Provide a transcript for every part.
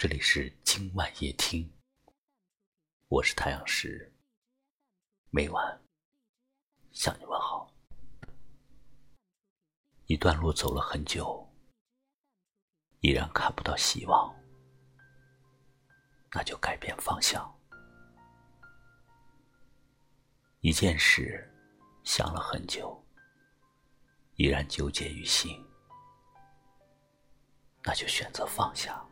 这里是今晚夜听，我是太阳石，每晚向你问好。一段路走了很久，依然看不到希望，那就改变方向。一件事想了很久，依然纠结于心，那就选择放下。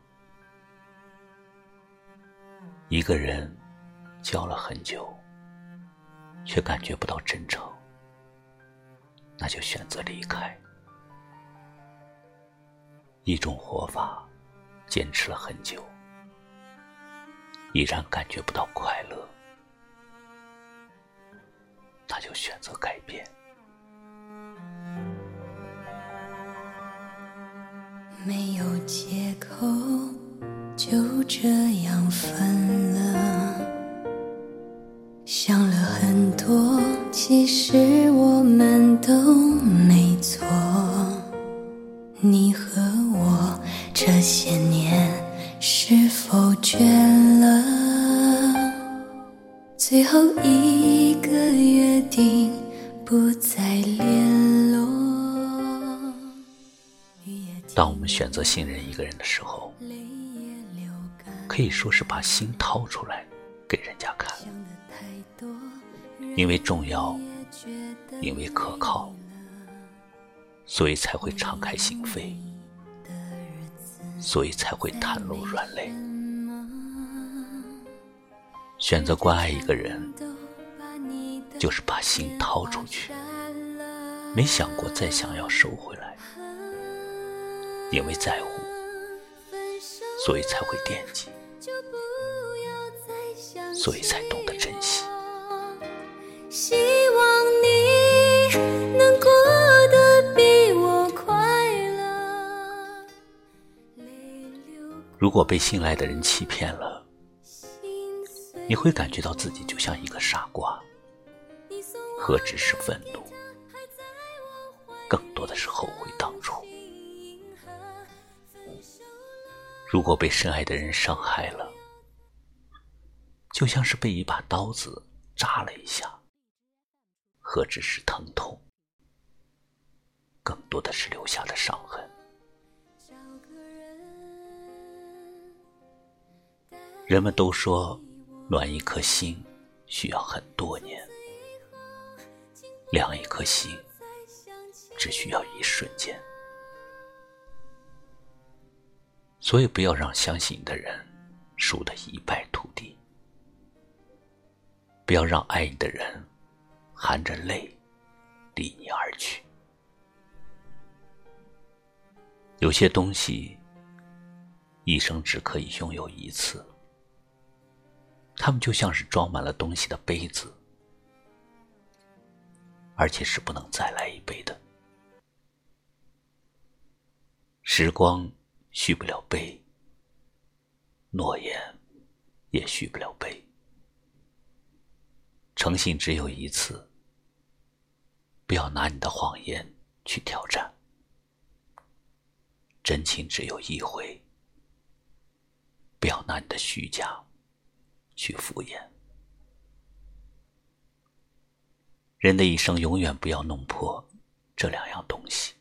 一个人交了很久，却感觉不到真诚，那就选择离开。一种活法坚持了很久，依然感觉不到快乐，那就选择改变。没有借口。就这样分，想了很多，其实我们都没错。你和我这些年是否倦了？最后一个约定，不再联络。当我们选择信任一个人的时候。可以说是把心掏出来给人家看，因为重要，因为可靠，所以才会敞开心扉，所以才会袒露软肋。选择关爱一个人，就是把心掏出去，没想过再想要收回来，因为在乎，所以才会惦记。所以才懂。希望你能过得比我快乐。如果被信赖的人欺骗了，你会感觉到自己就像一个傻瓜。何止是愤怒，更多的是后悔当初。如果被深爱的人伤害了，就像是被一把刀子扎了一下，何止是疼痛，更多的是留下的伤痕。人们都说，暖一颗心需要很多年，凉一颗心只需要一瞬间。所以，不要让相信你的人输得一败涂地。不要让爱你的人含着泪离你而去。有些东西一生只可以拥有一次，他们就像是装满了东西的杯子，而且是不能再来一杯的。时光续不了杯，诺言也续不了杯。诚信只有一次，不要拿你的谎言去挑战；真情只有一回，不要拿你的虚假去敷衍。人的一生永远不要弄破这两样东西：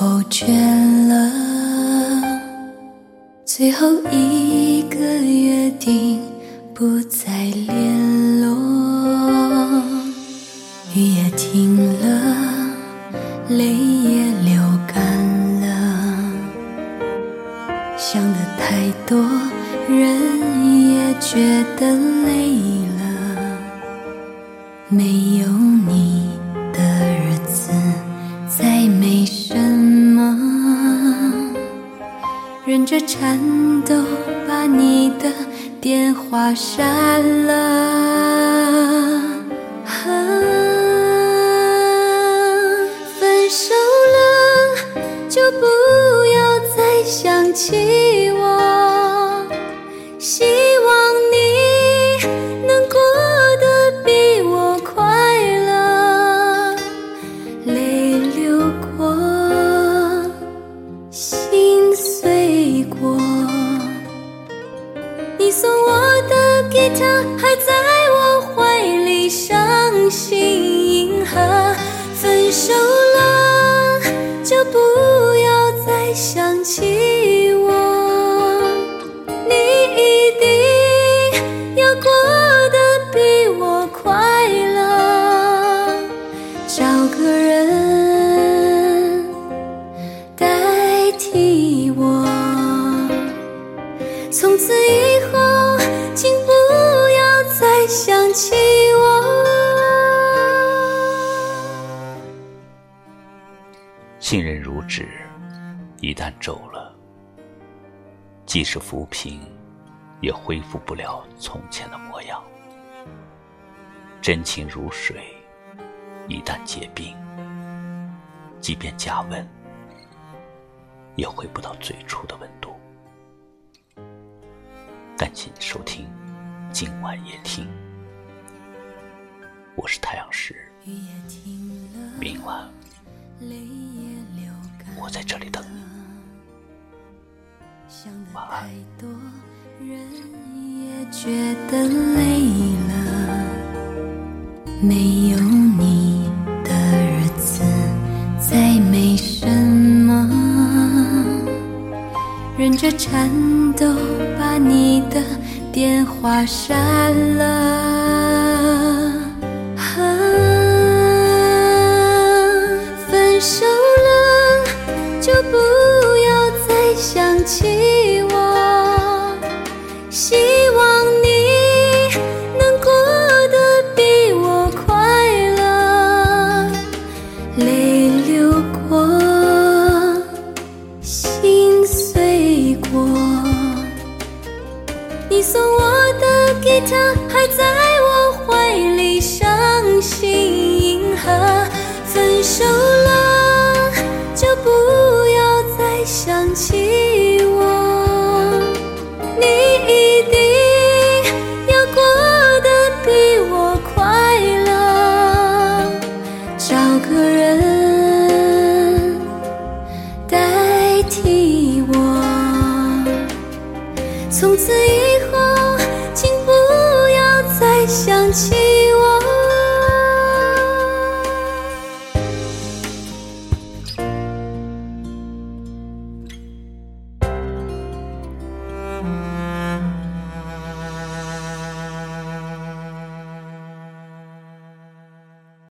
否倦了？最后一个约定，不再联络。雨也停了，泪也流干了，想的太多，人也觉得累了。没有你忍着颤抖把你的电话删了。分手了就不要再想起吉他还在我怀里，伤心银河。分手了就不要再想起我，你一定要过得比我快乐，找个人代替我。从此以后，请想起我。信任如纸，一旦皱了，即使抚平，也恢复不了从前的模样。真情如水，一旦结冰，即便加温，也回不到最初的温度。感谢你收听今晚夜听，我是太阳石，雨也停了，明晚。我在这里等你。想的太多，人也觉得累了。没有你的日子再没什么，忍着颤抖把你的电话删了。